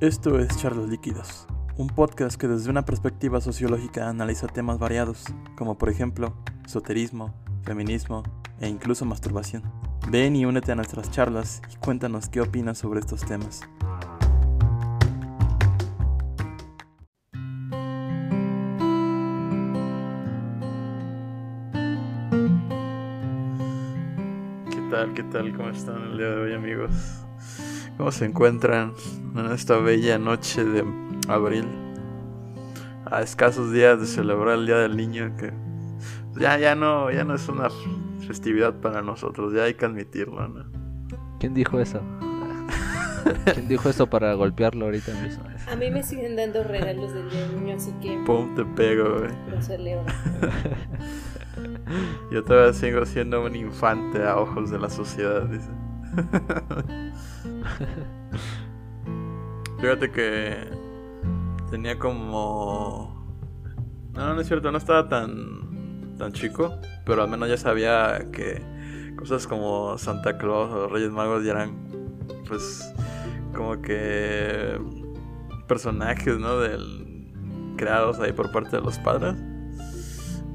Esto es Charlos Líquidos, un podcast que desde una perspectiva sociológica analiza temas variados, como por ejemplo, esoterismo, feminismo e incluso masturbación. Ven y únete a nuestras charlas y cuéntanos qué opinas sobre estos temas. ¿Qué tal? ¿Qué tal? ¿Cómo están el día de hoy amigos? ¿Cómo se encuentran en esta bella noche de abril? A escasos días de celebrar el Día del Niño que ya, ya no, ya no es una festividad para nosotros, ya hay que admitirlo, ¿no? ¿Quién dijo eso? ¿Quién dijo eso para golpearlo ahorita mismo? A mí me siguen dando regalos del día del niño, así que Pum, te pego, güey. lo celebro. Yo todavía sigo siendo un infante a ojos de la sociedad, dice. Fíjate que tenía como... No, no es cierto, no estaba tan, tan chico, pero al menos ya sabía que cosas como Santa Claus o Reyes Magos ya eran, pues, como que personajes, ¿no? Del, creados ahí por parte de los padres.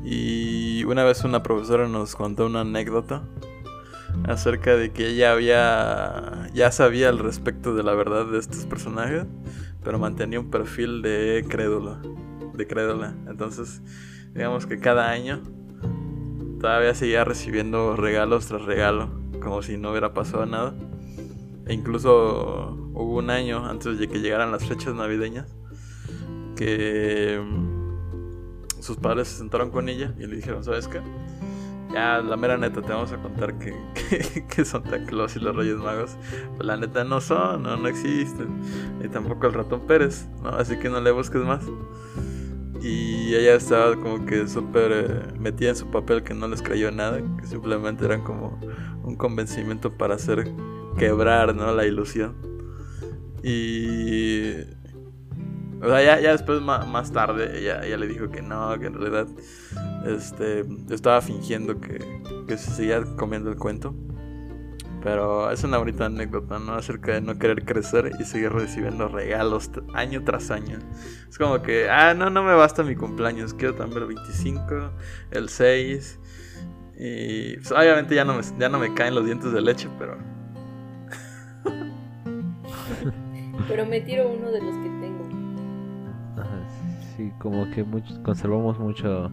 Y una vez una profesora nos contó una anécdota acerca de que ella había ya sabía al respecto de la verdad de estos personajes, pero mantenía un perfil de crédula, de crédula. Entonces, digamos que cada año todavía seguía recibiendo regalos tras regalo, como si no hubiera pasado nada. E incluso hubo un año antes de que llegaran las fechas navideñas que sus padres se sentaron con ella y le dijeron, ¿sabes qué? Ya, la mera neta, te vamos a contar que, que, que Santa Claus y los Reyes Magos, pues la neta no son, no, no existen. Y tampoco el ratón Pérez, ¿no? Así que no le busques más. Y ella estaba como que súper eh, metida en su papel que no les creyó nada, que simplemente eran como un convencimiento para hacer quebrar, ¿no? La ilusión. Y... O sea, ya, ya después más tarde ella, ella le dijo que no, que en realidad este, estaba fingiendo que, que se seguía comiendo el cuento. Pero es una bonita anécdota, ¿no? Acerca de no querer crecer y seguir recibiendo regalos año tras año. Es como que, ah, no, no me basta mi cumpleaños, quiero también el 25, el 6. Y pues, obviamente ya no, me, ya no me caen los dientes de leche, pero Pero me tiro uno de los Sí, como que muchos conservamos mucho,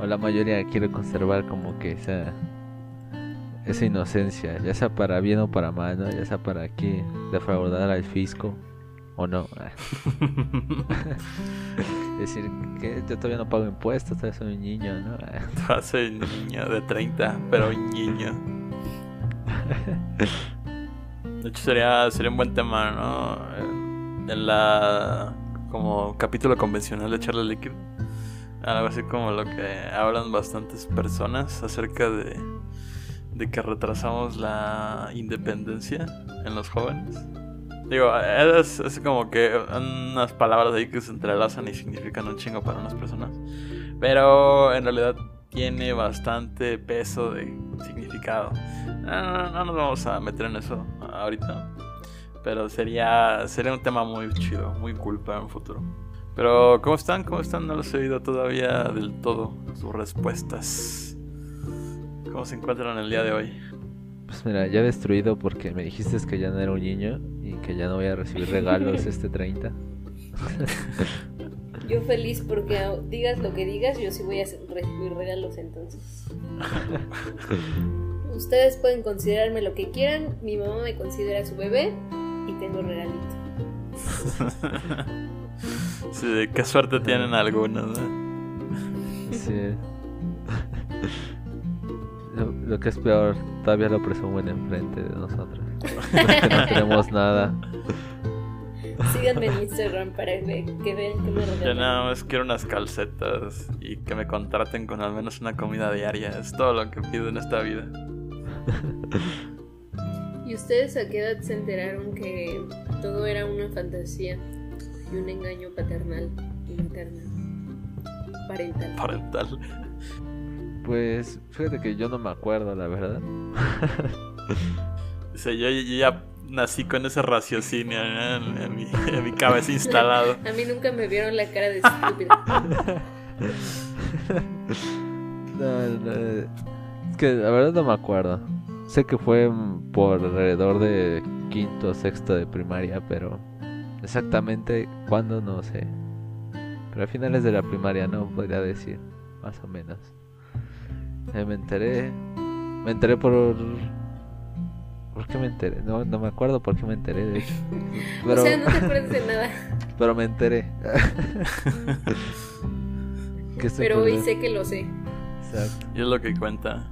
o la mayoría quiere conservar como que esa, esa inocencia, ya sea para bien o para mal, ¿no? Ya sea para aquí defraudar al fisco o no. Decir que yo todavía no pago impuestos, todavía soy un niño, ¿no? soy un niño de 30, pero un niño. De hecho sería, sería un buen tema, ¿no? En- En la como capítulo convencional de Charla Líquido. Algo así como lo que hablan bastantes personas acerca de, de que retrasamos la independencia en los jóvenes. Digo, es, es como que unas palabras ahí que se entrelazan y significan un chingo para unas personas. Pero en realidad tiene bastante peso de significado. No, no, no nos vamos a meter en eso ahorita. Pero sería, sería un tema muy chido, muy cool para un futuro. Pero, ¿cómo están? ¿Cómo están? No los he oído todavía del todo sus respuestas. ¿Cómo se encuentran el día de hoy? Pues mira, ya destruido porque me dijiste que ya no era un niño y que ya no voy a recibir regalos este 30. Yo feliz porque digas lo que digas, yo sí voy a recibir regalos entonces. Ustedes pueden considerarme lo que quieran. Mi mamá me considera su bebé y tengo regalito. Sí, qué suerte tienen algunos, ¿no? Sí. Lo, lo que es peor, todavía lo presumen enfrente de nosotros. que no tenemos nada. Síganme en Instagram para ve- que vean que me Yo regalan. nada más quiero unas calcetas y que me contraten con al menos una comida diaria. Es todo lo que pido en esta vida. ¿Y ustedes a qué edad se enteraron que todo era una fantasía y un engaño paternal y maternal? Parental. Parental. Pues fíjate que yo no me acuerdo, la verdad. Dice, yo, yo ya nací con ese raciocinio ¿no? en, mi, en mi cabeza instalado. A mí nunca me vieron la cara de estúpida. No, no, es que la verdad no me acuerdo. Sé que fue mm, por alrededor de quinto o sexto de primaria, pero exactamente cuándo no sé. Pero a finales de la primaria no podría decir, más o menos. Eh, me enteré, me enteré por... ¿Por qué me enteré? No, no me acuerdo por qué me enteré, de hecho. Pero, O sea, no te acuerdas de nada. pero me enteré. Pero hoy sé que lo sé. Exacto. Y es lo que cuenta.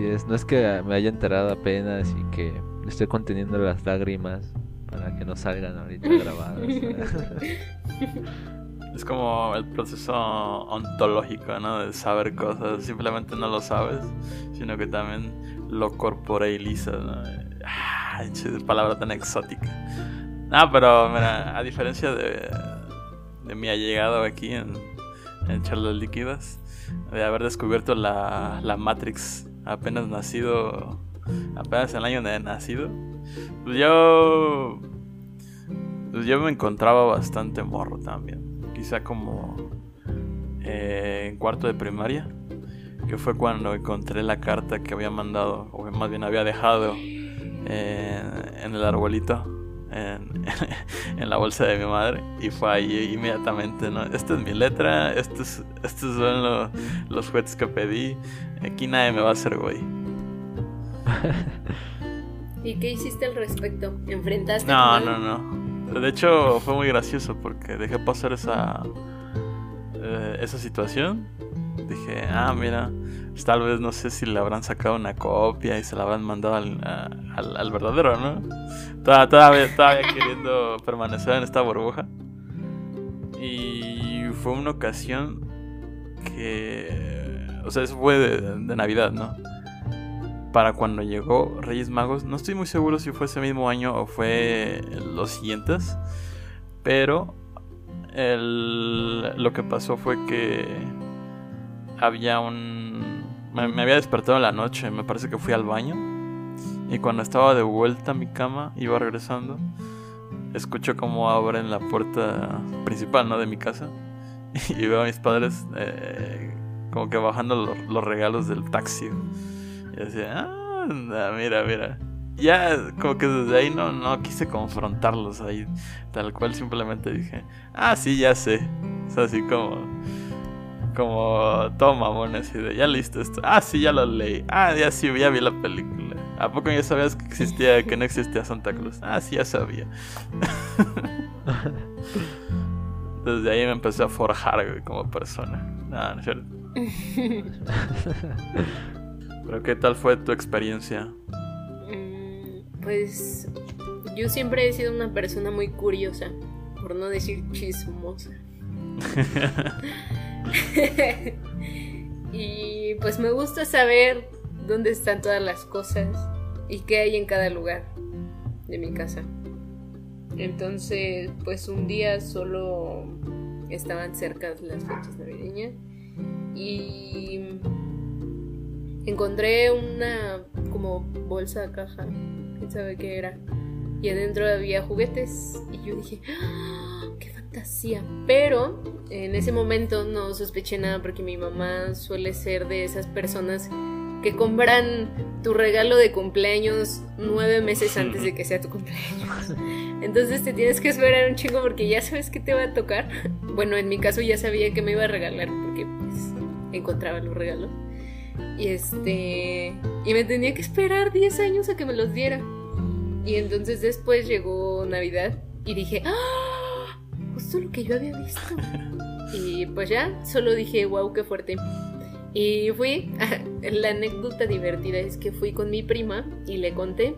Así es, no es que me haya enterado apenas y que estoy conteniendo las lágrimas para que no salgan ahorita grabadas. Es como el proceso ontológico, ¿no? De saber cosas. Simplemente no lo sabes, sino que también lo corporealizas, ¿no? Ah, palabra tan exótica. No, pero mira, a diferencia de, de mi allegado aquí en, en Charlas Líquidas, de haber descubierto la, la Matrix apenas nacido, apenas en el año de nacido, pues yo, pues yo me encontraba bastante morro también. Quizá como eh, en cuarto de primaria, que fue cuando encontré la carta que había mandado, o más bien había dejado en, en el arbolito, en, en la bolsa de mi madre, y fue ahí inmediatamente, ¿no? Esta es mi letra, estos, estos son lo- los juguetes que pedí, aquí nadie me va a hacer güey. ¿Y qué hiciste al respecto? ¿Enfrentaste? No, con no, no. De hecho, fue muy gracioso porque dejé pasar esa eh, esa situación. Dije, ah, mira, pues tal vez no sé si le habrán sacado una copia y se la habrán mandado al, al, al verdadero, ¿no? Toda- Todavía, todavía queriendo permanecer en esta burbuja. Y fue una ocasión que, o sea, eso fue de, de Navidad, ¿no? para cuando llegó Reyes Magos. No estoy muy seguro si fue ese mismo año o fue los siguientes. Pero el- lo que pasó fue que había un... Me, había despertado en la noche, me parece que fui al baño. Y cuando estaba de vuelta a mi cama, iba regresando, escucho como abren la puerta principal ¿no? de mi casa. Y veo a mis padres eh, como que bajando los, los regalos del taxi. Y decía, ah, mira, mira. Ya como que desde ahí no, no quise confrontarlos ahí. Tal cual simplemente dije, ah, sí, ya sé. Sea, así como... Como todo mamón así de, ya listo esto. Ah, sí, ya lo leí. Ah, ya sí, ya vi la película. ¿A poco ya sabías que existía, que no existía Santa Claus? Ah, sí, ya sabía. Desde ahí me empecé a forjar güey, como persona. No, no es cierto. Pero ¿qué tal fue tu experiencia? Mm, Pues yo siempre he sido una persona muy curiosa, por no decir chismosa. y pues me gusta saber dónde están todas las cosas y qué hay en cada lugar de mi casa. Entonces, pues un día solo estaban cerca las fechas navideñas y encontré una como bolsa caja, quién sabe qué era. Y adentro había juguetes y yo dije, ¡Ah! ¡Qué fantasía! Pero en ese momento no sospeché nada porque mi mamá suele ser de esas personas que compran tu regalo de cumpleaños nueve meses antes de que sea tu cumpleaños. Entonces te tienes que esperar un chingo porque ya sabes qué te va a tocar. Bueno, en mi caso ya sabía que me iba a regalar porque pues encontraba los regalos. Y este. Y me tenía que esperar 10 años a que me los diera. Y entonces después llegó Navidad y dije, ¡Ah! Justo lo que yo había visto. Y pues ya, solo dije, wow, qué fuerte. Y fui, la anécdota divertida es que fui con mi prima y le conté.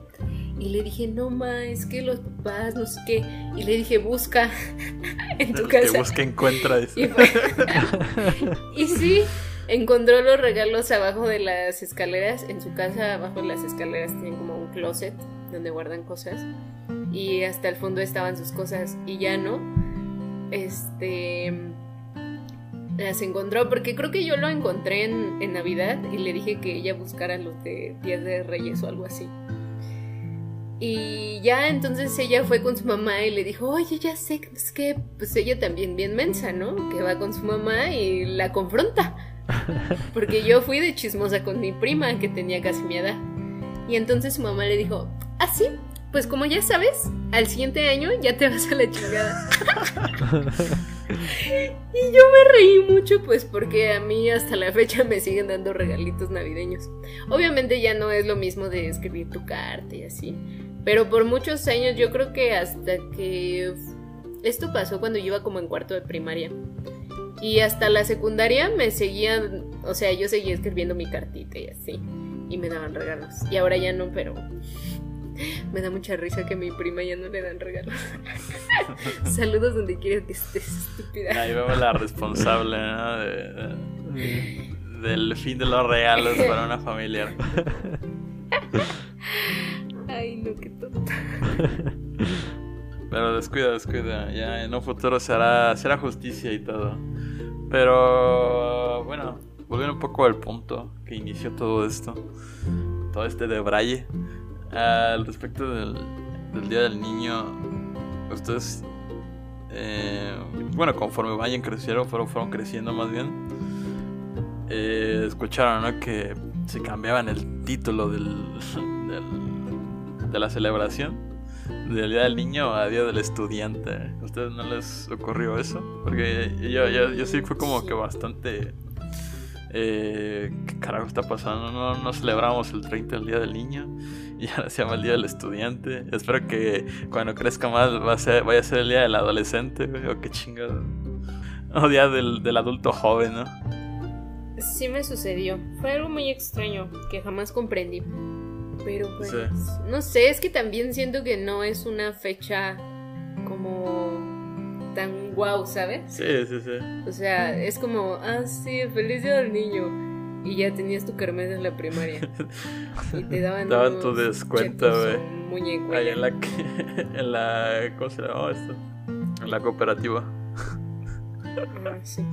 Y le dije, no ma, es que los papás, no sé qué. Y le dije, busca en tu El que casa. busca encuentra. dice. Y, fue- y sí, encontró los regalos abajo de las escaleras. En su casa, abajo de las escaleras, tienen como un closet donde guardan cosas. Y hasta el fondo estaban sus cosas. Y ya no. Este. Las encontró porque creo que yo lo encontré en, en Navidad y le dije que ella buscara los de Días de Reyes o algo así. Y ya entonces ella fue con su mamá y le dijo, oye, ya sé, es que pues ella también bien mensa, ¿no? Que va con su mamá y la confronta. Porque yo fui de chismosa con mi prima que tenía casi mi edad. Y entonces su mamá le dijo, ah, sí, pues como ya sabes, al siguiente año ya te vas a la chingada. y yo me reí mucho, pues porque a mí hasta la fecha me siguen dando regalitos navideños. Obviamente ya no es lo mismo de escribir tu carta y así. Pero por muchos años yo creo que hasta que... Esto pasó cuando yo iba como en cuarto de primaria. Y hasta la secundaria me seguían, o sea, yo seguía escribiendo mi cartita y así. Y me daban regalos. Y ahora ya no, pero me da mucha risa que a mi prima ya no le dan regalos. Saludos donde quieras que estés, estúpida. Ahí vemos la responsable del fin de los regalos para una familia. Ay, no, qué tonta. Pero descuida, descuida. Ya en un futuro se hará, será justicia y todo. Pero bueno, volviendo un poco al punto que inició todo esto. Todo este de Braille. Al respecto del, Día del Niño, ustedes, eh, bueno, conforme vayan creciendo, fueron, fueron creciendo más bien, eh, escucharon ¿no? que se cambiaban el título del, de la celebración del Día del Niño a Día del Estudiante. ¿A ustedes no les ocurrió eso? Porque yo, yo, yo sí fue como que bastante eh, ¿qué carajo está pasando? No, no celebramos el 30 el Día del Niño y ahora se llama el Día del Estudiante. Espero que cuando crezca más va a ser, vaya a ser el Día del Adolescente, o qué chingado. O Día del, del adulto joven, ¿no? Sí me sucedió. Fue algo muy extraño que jamás comprendí. Pero pues, no sé, es que también siento que no es una fecha como tan guau, ¿sabes? Sí, sí, sí. O sea, es como, ah, sí, feliz día del niño. Y ya tenías tu kermés en la primaria. y te daban, daban tu descuento, güey. Ahí en la, en la. ¿Cómo se llama esto? En la cooperativa. Ah, sí.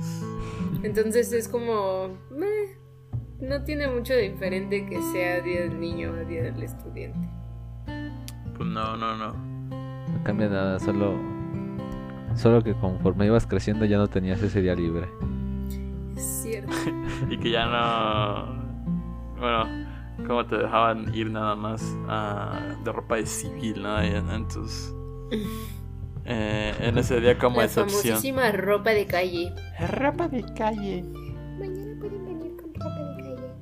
Entonces es como. no tiene mucho diferente que sea Día del Niño a Día del Estudiante. Pues no, no, no. No cambia nada, solo Solo que conforme ibas creciendo ya no tenías ese día libre. Es cierto. y que ya no. Bueno, como te dejaban ir nada más uh, de ropa de civil, ¿no? entonces. Eh, en ese día como La excepción. famosísima ropa de calle. Ropa de calle. Mañana pueden venir con ropa de calle.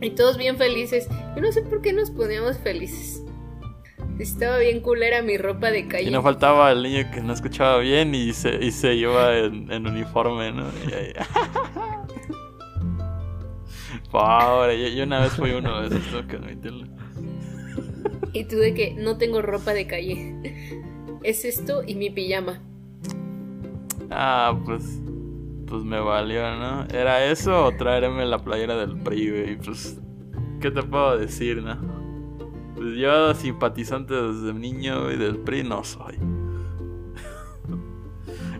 Y todos bien felices. Yo no sé por qué nos poníamos felices. Estaba bien culera mi ropa de calle. Y no faltaba el niño que no escuchaba bien y se, y se iba en, en uniforme, ¿no? Y ahí... Pobre, yo, una vez fui uno de esos, tengo que admitirlo. Y tú de que no tengo ropa de calle. Es esto y mi pijama. Ah, pues. Pues me valió, ¿no? ¿Era eso o traerme la playera del PRI, y Pues. ¿Qué te puedo decir, no? Pues yo simpatizante desde niño y del PRI no soy.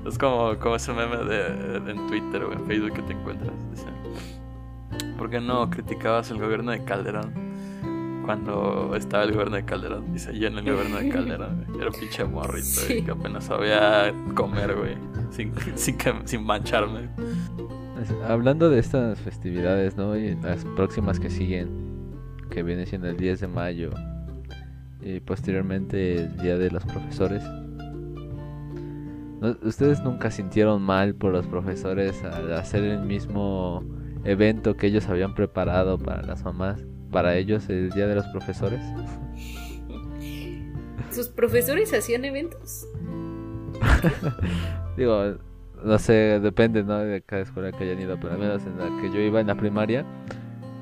es como, como ese meme de, en Twitter o en Facebook que te encuentras. Dice, ¿por qué no criticabas el gobierno de Calderón? Cuando estaba el gobierno de Calderón, dice yo en el gobierno de Calderón, era un pinche morrito y que apenas sabía comer, güey, sin, sin, sin mancharme. Hablando de estas festividades, ¿no? Y las próximas que siguen, que viene siendo el 10 de mayo y posteriormente el Día de los Profesores. ¿Ustedes nunca sintieron mal por los profesores al hacer el mismo evento que ellos habían preparado para las mamás, para ellos el Día de los Profesores? ¿Sus profesores hacían eventos? Digo, no sé, depende ¿no? de cada escuela que hayan ido, pero al menos en la que yo iba en la primaria,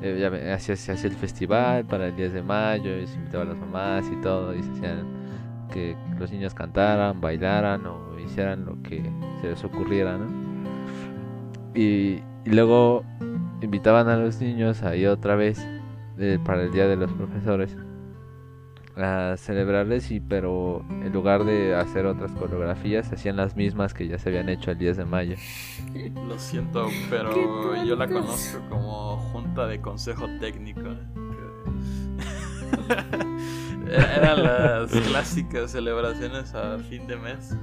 eh, se hacía el festival para el 10 de mayo, y se invitaba a las mamás y todo, y se hacían que los niños cantaran, bailaran o hicieran lo que se les ocurriera, ¿no? Y, luego invitaban a los niños ahí otra vez eh, para el día de los profesores a celebrarles y pero en lugar de hacer otras coreografías hacían las mismas que ya se habían hecho el 10 de mayo. Lo siento, pero yo la conozco como junta de consejo técnico. Era- Eran las clásicas celebraciones a fin de mes.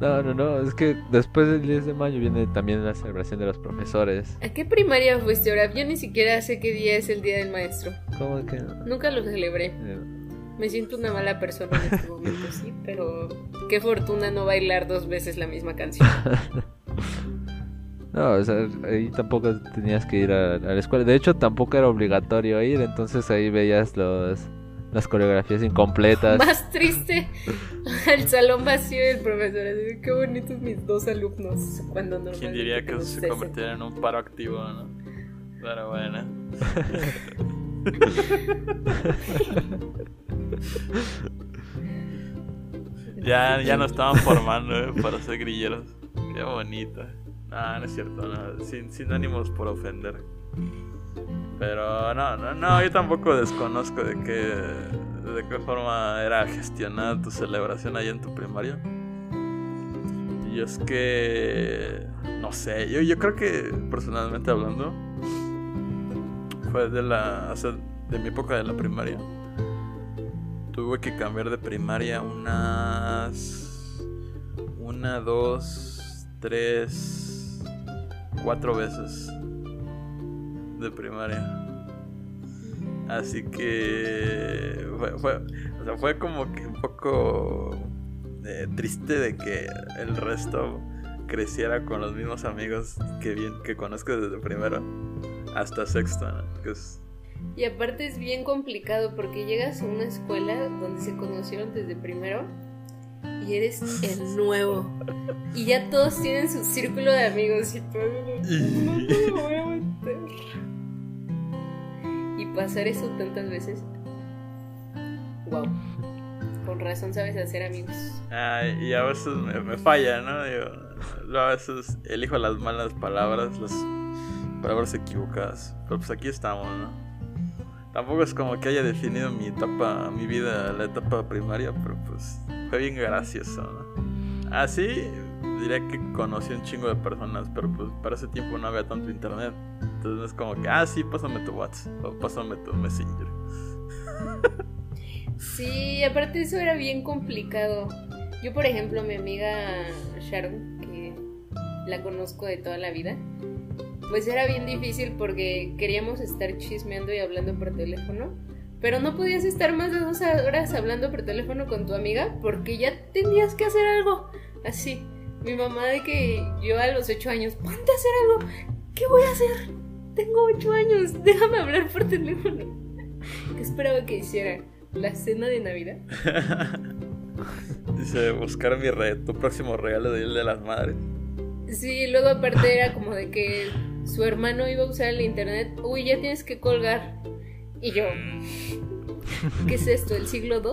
No, no, no, es que después del 10 de mayo viene también la celebración de los profesores. ¿A qué primaria fuiste ahora? Yo ni siquiera sé qué día es el día del maestro. ¿Cómo que no? Nunca lo celebré. Eh, Me siento una mala persona en este momento, sí, pero qué fortuna no bailar dos veces la misma canción. No, o sea, ahí tampoco tenías que ir a, a la escuela. De hecho, tampoco era obligatorio ir, entonces ahí veías los, las coreografías incompletas. Más triste, el salón vacío y el profesor así, qué bonitos mis dos alumnos. Cuando normalmente ¿Quién diría que eso se 60. convirtiera en un paro activo, no? Pero bueno. ya, ya nos estaban formando eh, para ser grilleros. Qué bonito. No, no es cierto, no, sin, sin ánimos por ofender. Pero no, no, no, yo tampoco desconozco de qué, de qué forma era gestionada tu celebración ahí en tu primaria. Y es que, no sé, yo, yo creo que personalmente hablando, fue de la, o sea, de mi época de la primaria. Tuve que cambiar de primaria unas, una, dos, tres, cuatro veces de primaria. Así que fue, fue- o sea, fue como que un poco eh, triste de que el resto creciera con los mismos amigos que bien que conozco desde primero hasta sexto, ¿no? Que es- Y aparte es bien complicado porque llegas a una escuela donde se conocieron desde primero y eres el nuevo. Y ya todos tienen su círculo de amigos y tú no te lo voy a meter. Y pasar eso tantas veces. Wow. Con razón sabes hacer amigos. Ay, y a veces me, me falla, ¿no? Digo, a veces elijo las malas palabras, las palabras equivocadas. Pero pues aquí estamos, ¿no? Tampoco es como que haya definido mi etapa, mi vida, la etapa primaria, pero pues fue bien gracioso. Así diría que conocí un chingo de personas, pero pues para ese tiempo no había tanto internet. Entonces es como que, ah, sí, pásame tu WhatsApp o pásame tu Messenger. Sí, aparte eso era bien complicado. Yo, por ejemplo, mi amiga Sharon, que la conozco de toda la vida, pues era bien difícil porque queríamos estar chismeando y hablando por teléfono, pero no podías estar más de dos horas hablando por teléfono con tu amiga porque ya tenías que hacer algo. Así, mi mamá de que yo a los ocho años, ponte a hacer algo. ¿Qué voy a hacer? Tengo ocho años, déjame hablar por teléfono. ¿Qué esperaba que hiciera? ¿La cena de Navidad? Dice, buscar mi re tu próximo regalo de Día de las Madres. Sí, luego aparte era como de que su hermano iba a usar el internet. Uy, ya tienes que colgar. Y yo, ¿qué es esto? ¿El siglo II?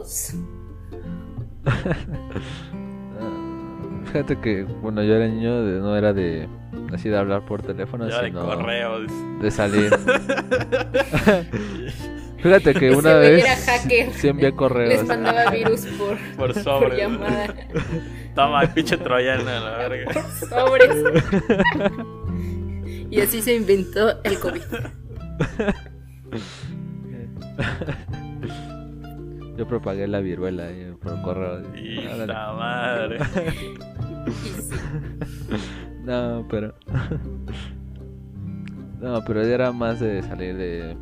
Ah, Fíjate que, bueno, yo era niño, de- no era de así de hablar por teléfono, Ya de sino correo. dice. de salir. Fíjate que Ese una vez era hacker. sí envié correos. Les mandaba virus por, Por por sobre. llamada. Toma, el pinche troyano, la verga. Sobres. Y así se inventó el COVID. Yo propagué la viruela ahí por correo. Y la madre. No, pero. No, pero era más de salir de.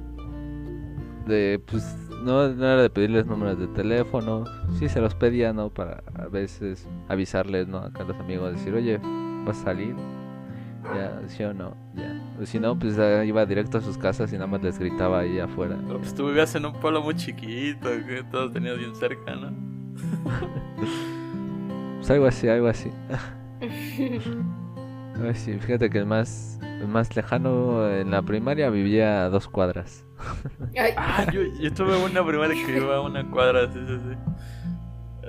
De, pues. No, no era de pedirles números de teléfono. Sí, se los pedía, ¿no? Para a veces avisarles, ¿no? Acá a los amigos, decir, oye, ¿vas a salir? Ya, sí o no, ya. O si no, pues ah, iba directo a sus casas y nada más les gritaba ahí afuera. Pero pues tú vivías en un pueblo muy chiquito, que todos tenías bien cerca, ¿no? Pues algo así, algo así. Algo así. Fíjate que el más, el más lejano en la primaria vivía a dos cuadras. Ah, yo, yo tuve una primaria que iba a una cuadra, sí, sí, sí.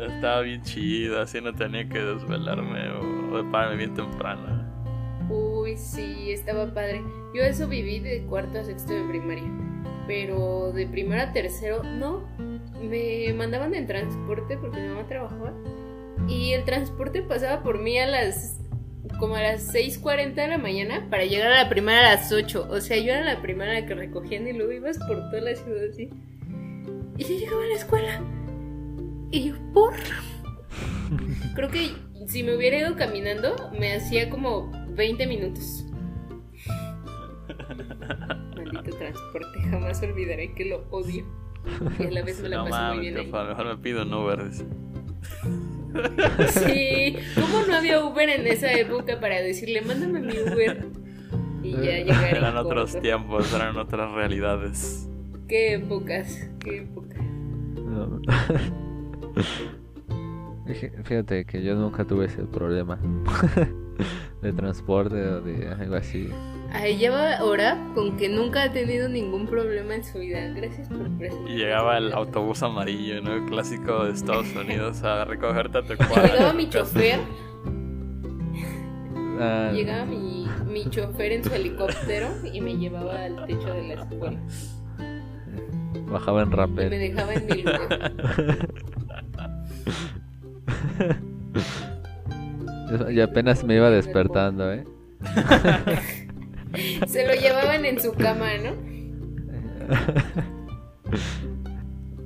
Estaba bien chido, así no tenía que desvelarme o, o pararme bien temprano. Uy, sí, estaba padre. Yo eso viví de cuarto a sexto de primaria. Pero de primero a tercero, no. Me mandaban en transporte porque mi mamá trabajaba. Y el transporte pasaba por mí a las. como a las 6:40 de la mañana para llegar a la primera a las 8. O sea, yo era la primera que recogían y luego ibas por toda la ciudad así. Y yo llegaba a la escuela Y yo, ¿por? Creo que si me hubiera ido caminando, me hacía como 20 minutos. Maldito transporte, jamás olvidaré que lo odio. Y a la vez me la No paso muy mames, bien ahí. a lo mejor me pido un Uber. dice. Sí, ¿cómo no había Uber en esa época para decirle, mándame mi Uber? Y ya llegar en Eran otros corto. tiempos, eran otras realidades. Qué épocas, qué épocas. Fíjate que yo nunca tuve ese problema de transporte o de algo así. Ahí lleva ahora con que nunca ha tenido ningún problema en su vida. Gracias por presumir. Y llegaba el autobús amarillo, ¿no? El clásico de Estados Unidos a recogerte a tu cuadra. Llegaba de mi chofer, Ah, llegaba mi, mi chofer en su helicóptero y me llevaba al techo de la escuela. bajaba en Y me dejaba en mi lugar. Y apenas me iba despertando, ¿eh? Se lo llevaban en su cama, ¿no?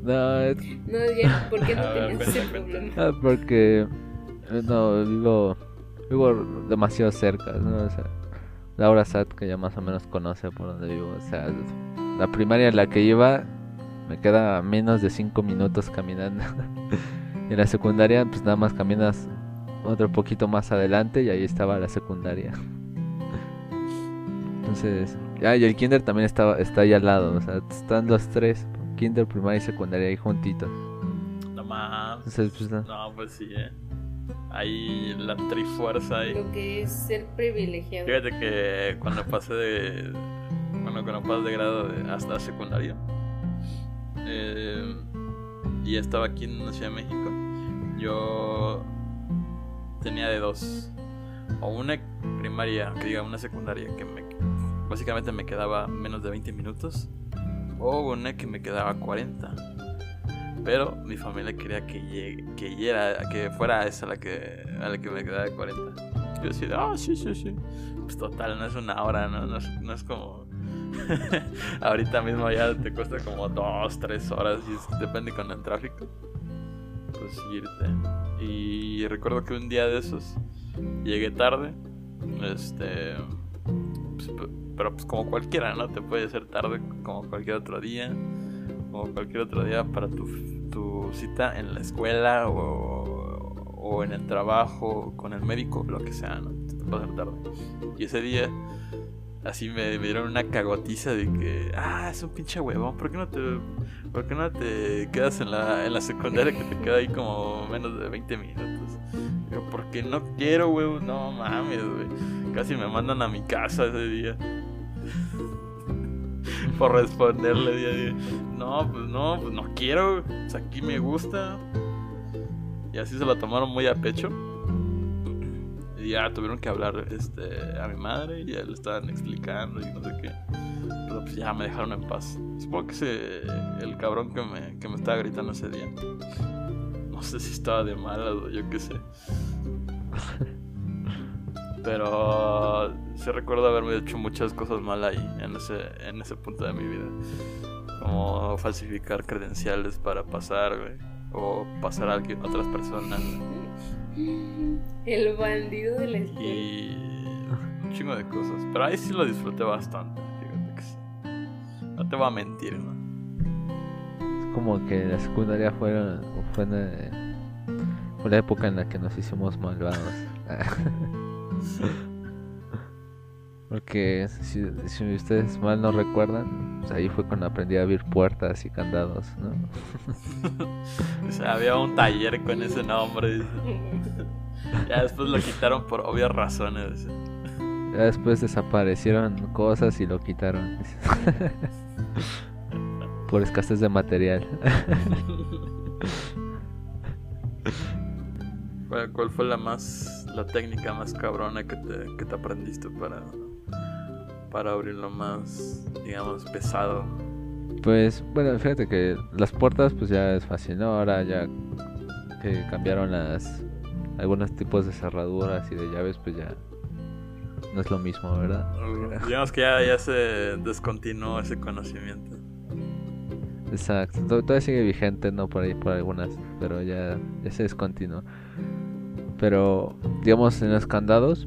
No, es- No, ya, ¿por qué no ver, tenías ese problema? ah, porque eh, no vivo vivo demasiado cerca, ¿no? O sea, Laura Sat que ya más o menos conoce por donde vivo, o sea, la primaria en la que iba me queda a menos de 5 minutos caminando. y en la secundaria pues nada más caminas otro poquito más adelante y ahí estaba la secundaria. Entonces, ah, y el kinder también estaba está ahí al lado, o sea, están los tres, kinder, primaria y secundaria ahí juntitos. No mames. Entonces, pues no. No, pues sí, ¿eh? Ahí la trifuerza ahí. Lo que es ser privilegiado. Fíjate que cuando pasé de. Bueno, cuando pasé de grado de- hasta la secundaria. eh, y estaba aquí en la Ciudad de México. Yo tenía de dos. O una primaria, que diga una secundaria, que me, básicamente me quedaba menos de 20 minutos. O una que me quedaba 40. Pero mi familia quería que llegue, que, llegara- que fuera esa la que, a la que me quedaba 40. Yo decía, ah, sí, sí, sí. Pues total, no es una hora, no, no, no es como. Ahorita mismo ya te cuesta como dos, tres horas, y es- depende con el tráfico. Pues irte. Y recuerdo que un día de esos llegué tarde. Este. pues, pero pues como cualquiera, ¿no? Te puede ser tarde como cualquier otro día. Como cualquier otro día para tu, tu cita en la escuela o, o en el trabajo, con el médico, lo que sea, ¿no? Te puede ser tarde. Y ese día, así me, dieron una cagotiza de que, ah, es un pinche huevón, ¿por qué no te, por qué no te quedas en la, en la secundaria que te queda ahí como menos de 20 minutos? Yo, porque no quiero, huevón, no mames, güey. Casi me mandan a mi casa ese día. Por responderle día a día. No, pues no, pues no quiero. Pues aquí me gusta. Y así se lo tomaron muy a pecho. Y ya tuvieron que hablar este, a mi madre y ya le estaban explicando y no sé qué. Pero pues ya me dejaron en paz. Supongo que ese, el cabrón que me, que me estaba gritando ese día. No sé si estaba de malas o yo qué sé. Pero sí recuerdo haberme hecho muchas cosas mal ahí, en ese, en ese punto de mi vida. Como falsificar credenciales para pasar, güey. O pasar a alguien- otras personas. El bandido de la escuela. Y un chingo de cosas. Pero ahí sí lo disfruté bastante, fíjate que sí. No te voy a mentir, ¿no? Es como que la secundaria fue, fue, en- fue la época en la que nos hicimos malvados. Porque si, si ustedes mal no recuerdan, pues ahí fue cuando aprendí a abrir puertas y candados, ¿no? O sea, había un taller con ese nombre. Ya después lo quitaron por obvias razones. Ya después desaparecieron cosas y lo quitaron. Por escasez de material. ¿Cuál, cuál fue la más, la técnica más cabrona que te, que te aprendiste para, para abrirlo más, digamos, pesado? Pues bueno, fíjate que las puertas pues ya es fácil, ¿no? Ahora ya que cambiaron las algunos tipos de cerraduras y de llaves pues ya no es lo mismo, ¿verdad? Digamos que ya, ya se descontinuó ese conocimiento. Exacto, to- todavía sigue vigente, no por ahí, por algunas, pero ya, ya se descontinuó. Pero, digamos, en los candados,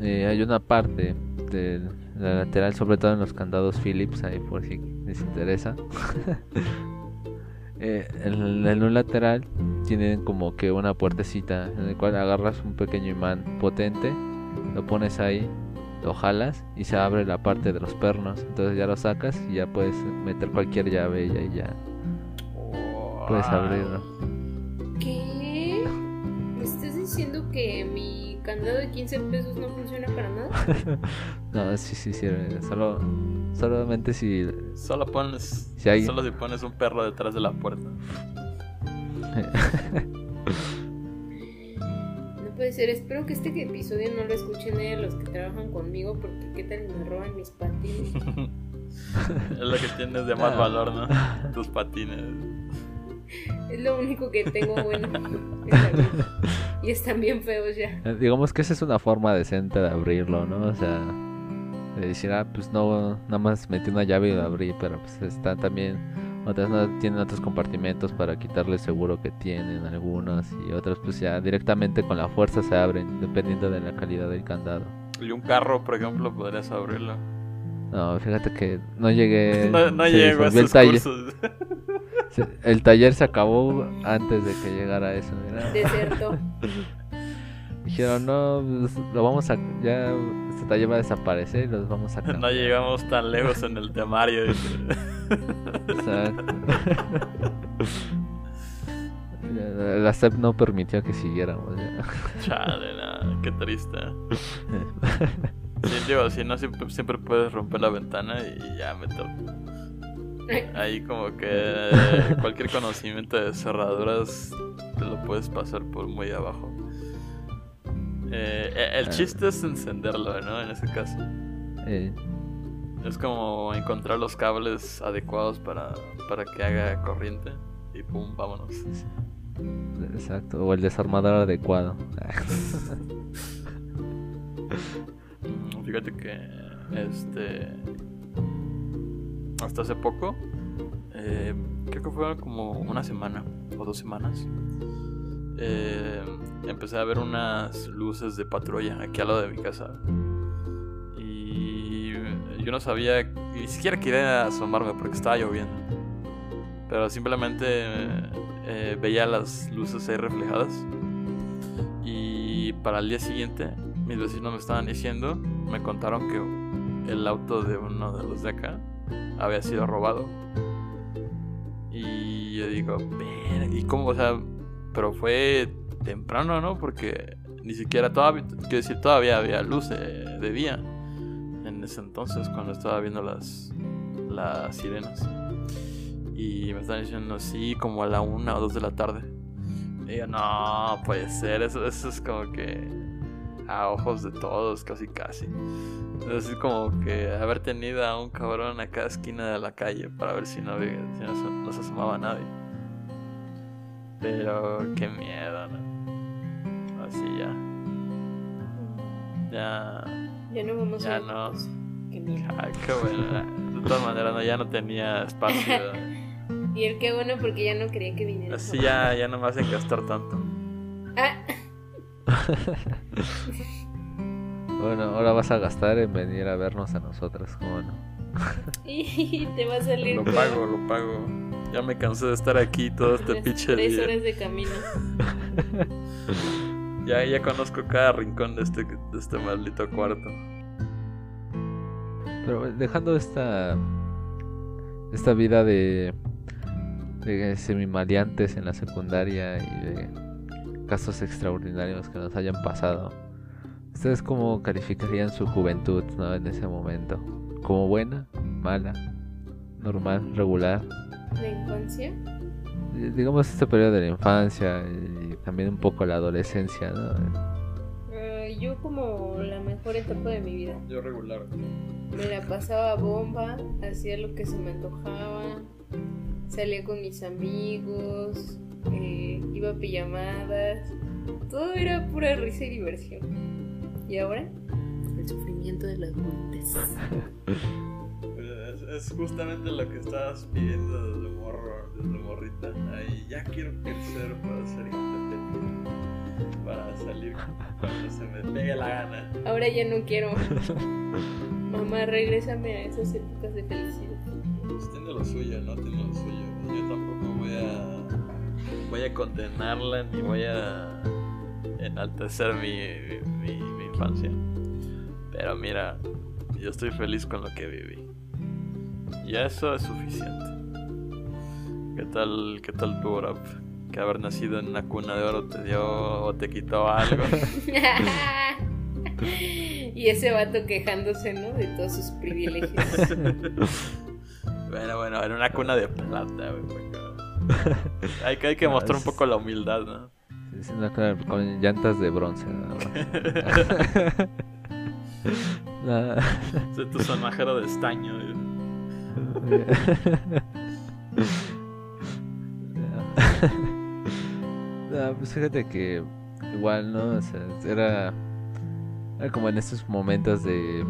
eh, hay una parte de la lateral, sobre todo en los candados Phillips, ahí por si les interesa. Eh, en, en un lateral tienen como que una puertecita en el cual agarras un pequeño imán potente, lo pones ahí, lo jalas y se abre la parte de los pernos. Entonces ya lo sacas y ya puedes meter cualquier llave y ahí ya puedes abrirlo. ¿Qué? ¿Me estás diciendo que mi candado de 15 pesos no funciona para nada? No, sí, sí sirve. Solo, solamente si Solo pones. Si hay- Solo si pones un perro detrás de la puerta. No puede ser. Espero que este episodio no lo escuchen eh, los que trabajan conmigo porque qué tal y me roban mis patines. es lo que tienes de más Ah. valor, ¿no? Tus patines. Es lo único que tengo bueno en la vida. Y están bien feos ya. Eh, Digamos que esa es una forma decente de abrirlo, ¿no? O sea, de decir, ah, pues no, nada más metí una llave y lo abrí, pero pues está también, otras no tienen otros compartimentos para quitarle el seguro que tienen algunos y otros pues ya directamente con la fuerza se abren, dependiendo de la calidad del candado. Y un carro, por ejemplo, podrías abrirlo. No, fíjate que no llegué. No, no llego a esos cursos. Se- El taller se acabó antes de que llegara eso. mira. Desertó. Dijeron, no, pues, lo vamos a. Ya, este taller va a desaparecer y los vamos a No cambiar. llegamos tan lejos en el temario. Exacto. La- SEP no permitió que siguiéramos. ya. Chale, no, qué triste. Sí, digo, si no, siempre, siempre puedes romper la ventana y ya meter. Ahí como que cualquier conocimiento de cerraduras te lo puedes pasar por muy abajo. Eh, eh, el Ah. chiste es encenderlo, ¿no? En ese caso. Eh, Es como encontrar los cables adecuados para, para que haga corriente y pum, vámonos. exacto. O el desarmador adecuado. Mm, Fíjate que este hasta hace poco eh, creo que fue como una semana o dos semanas eh, empecé a ver unas luces de patrulla aquí al lado de mi casa y yo no sabía ni siquiera quería asomarme porque estaba lloviendo pero simplemente eh, veía las luces ahí reflejadas y para el día siguiente mis vecinos me estaban diciendo, me contaron que el auto de uno de los de acá había sido robado. Y yo digo, "Ver, ¿y cómo? O sea, pero fue temprano, ¿no? Porque ni siquiera todavía, quiero decir, todavía había luz de, de día en ese entonces cuando estaba viendo las, las sirenas. Y me estaban diciendo, sí, como a la una o dos de la tarde. Y yo, no, puede ser, eso, eso es como que a ojos de todos, casi casi. Es como que haber tenido a un cabrón a cada esquina de la calle para ver si no, si no, no se asomaba nadie. Pero qué miedo, ¿no? Así ya. Ya. Ya no vamos Ya a no. pues, Qué miedo. Qué bueno. De todas maneras, no, ya no tenía espacio. Y el qué bueno porque ya no quería que viniera. Así ya, ya no me hacen gastar tanto. Ah, bueno, ahora vas a gastar en venir a vernos a nosotros, ¿cómo no? y te va a salir. Lo pago, lo pago. Ya me cansé de estar aquí todo este Tres- pinche Tres día. horas de camino. Ya, ya conozco cada rincón de este, de este maldito cuarto. Pero dejando esta esta vida de de semimaleantes en la secundaria y de casos extraordinarios que nos hayan pasado. ¿Ustedes cómo calificarían su juventud ¿no? en ese momento? ¿Como buena, mala, normal, regular? La infancia. Eh, Digamos este periodo de la infancia y también un poco la adolescencia, ¿no? Eh, yo como la mejor etapa de mi vida. Yo regular. Me la pasaba bomba, hacía lo que se me antojaba, salía con mis amigos, eh, iba a pijamadas, todo era pura risa y diversión. ¿Y ahora? El sufrimiento de la adultez. Es, es justamente lo que estabas pidiendo desde morro. meta. Ay, ya quiero crecer para ser independiente. Para salir cuando se me pegue la gana. Ahora ya no quiero. Mamá, regrésame a esas épocas de felicidad. Pues tiene lo suyo, ¿no? Tiene lo suyo. Yo tampoco voy a. Voy a condenarla ni voy a enaltecer mi, mi, mi infancia. Pero mira, yo estoy feliz con lo que viví. Y eso es suficiente. ¿Qué tal, qué tal tu Orap? Que haber nacido en una cuna de oro te dio o te quitó algo. y ese vato quejándose, ¿no? De todos sus privilegios. bueno, bueno, en una cuna de plata, güey. Hay que, hay que mostrar un poco la humildad, ¿no? Una cuna con llantas de bronce. nada más. Soy tu sonajero de estaño. No, pues fíjate que igual, ¿no? O sea, era, era como en estos momentos de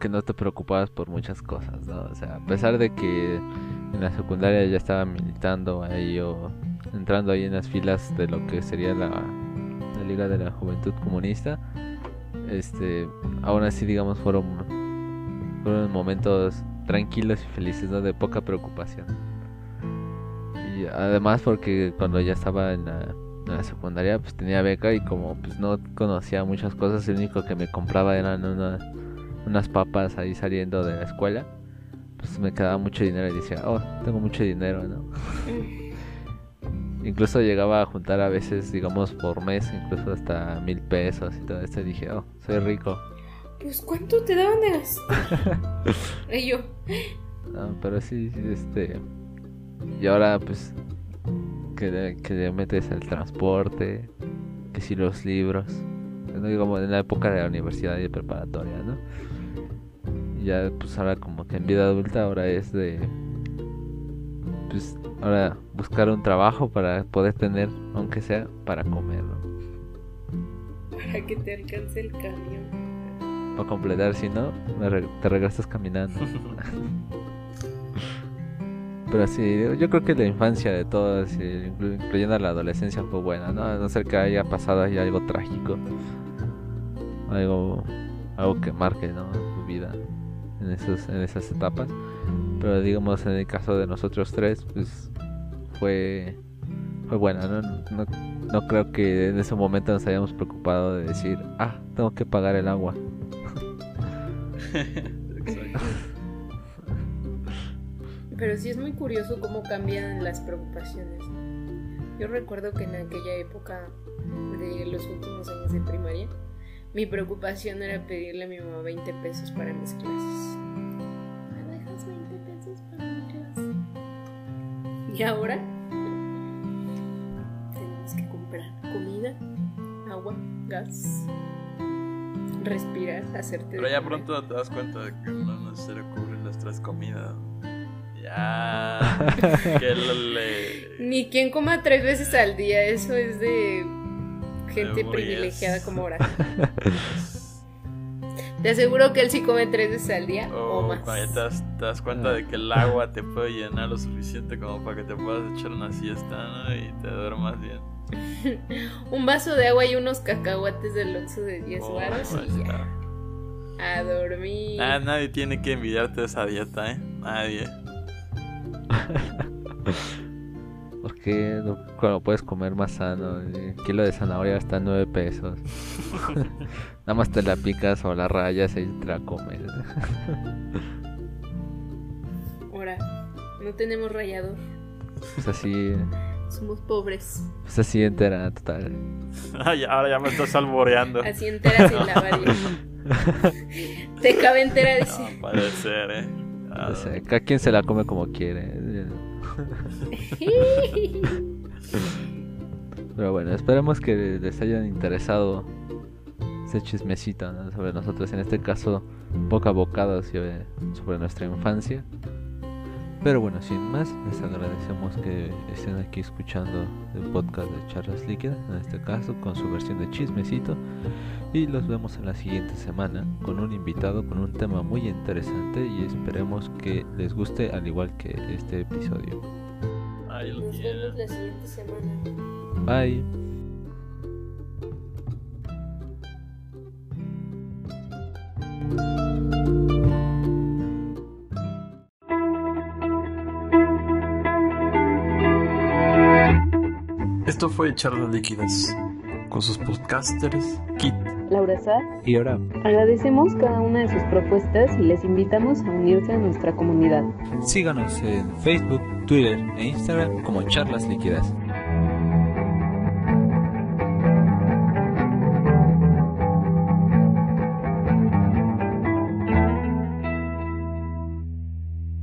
que no te preocupabas por muchas cosas, ¿no? O sea, a pesar de que en la secundaria ya estaba militando ahí o entrando ahí en las filas de lo que sería la, Liga de la Juventud Comunista, este, aún así, digamos, fueron, fueron momentos tranquilos y felices, ¿no? De poca preocupación. Y además porque cuando ya estaba en la, en la secundaria, pues tenía beca y como pues no conocía muchas cosas, el único que me compraba eran una- unas papas ahí saliendo de la escuela. Pues me quedaba mucho dinero y decía, oh, tengo mucho dinero, ¿no? Incluso llegaba a juntar a veces, digamos, por mes, incluso hasta mil pesos y todo esto. Y dije, oh, soy rico. Pues, ¿cuánto te daban de gastar? y yo, No, pero sí, sí, este. Y ahora, pues. Que le, que le metes el transporte. Que si los libros. No digo en la época de la universidad y de preparatoria, ¿no? Ya, pues ahora, como que en vida adulta, ahora es de. Pues ahora buscar un trabajo para poder tener, aunque sea, para comer, ¿no? para que te alcance el camión. Para completar, si no, te regresas caminando. Pero sí, yo creo que la infancia de todos, inclu- incluyendo la adolescencia, fue buena, ¿no? A no ser que haya pasado ahí algo trágico. Algo, algo que marque, ¿no? Tu vida en, esos, en esas etapas. Pero digamos, en el caso de nosotros tres, pues fue, fue buena, ¿no? No, no creo que en ese momento nos hayamos preocupado de decir, ah, tengo que pagar el agua. Pero sí es muy curioso cómo cambian las preocupaciones. Yo recuerdo que en aquella época de los últimos años de primaria, mi preocupación era pedirle a mi mamá 20 pesos para mis clases. ¿Me dejas 20 pesos para mi clase? Y ahora tenemos que comprar comida, agua, gas, respirar, hacerte Pero ya comer. pronto te das cuenta de que no le cubren las tres comidas. Ya. que le. Ni quien coma tres veces al día, eso es de gente privilegiada como ahora. Te aseguro que él sí come tres veces al día o O más. cuando ya te das, te das cuenta de que el agua te puede llenar lo suficiente como para que te puedas echar una siesta ¿no? y te duermas bien. Un vaso de agua y unos cacahuates del Oxxo de 10 Oh, varos ahí y ya. A dormir. Ah, nadie tiene que envidiarte esa dieta, ¿eh? Nadie. Porque no, cuando puedes comer más sano, el kilo de zanahoria está en 9 pesos. Nada más te la picas o la rayas y te la comes. Ahora, no tenemos rallador. Pues así, Somos pobres. pues así entera, total. Ay, ahora ya me estás alboreando. Así entera sin lavar. Te cabe entera, No dice. puede ser, ¿eh? Ah, O sea, cada quien se la come como quiere. Pero bueno, esperemos que les hayan interesado ese chismecito sobre nosotros, en este caso, poca sobre, sobre nuestra infancia. Pero bueno, sin más, les agradecemos que estén aquí escuchando el podcast de Charlas Líquidas, en este caso con su versión de chismecito. Y los vemos en la siguiente semana con un invitado con un tema muy interesante y esperemos que les guste al igual que este episodio. Ay, Nos vemos la siguiente semana. Bye. Fue Charlas Líquidas con sus podcasters Kit. Laura Sá, Y ahora, agradecemos cada una de sus propuestas y les invitamos a unirse a nuestra comunidad. síganos en Facebook, Twitter e Instagram como Charlas Líquidas.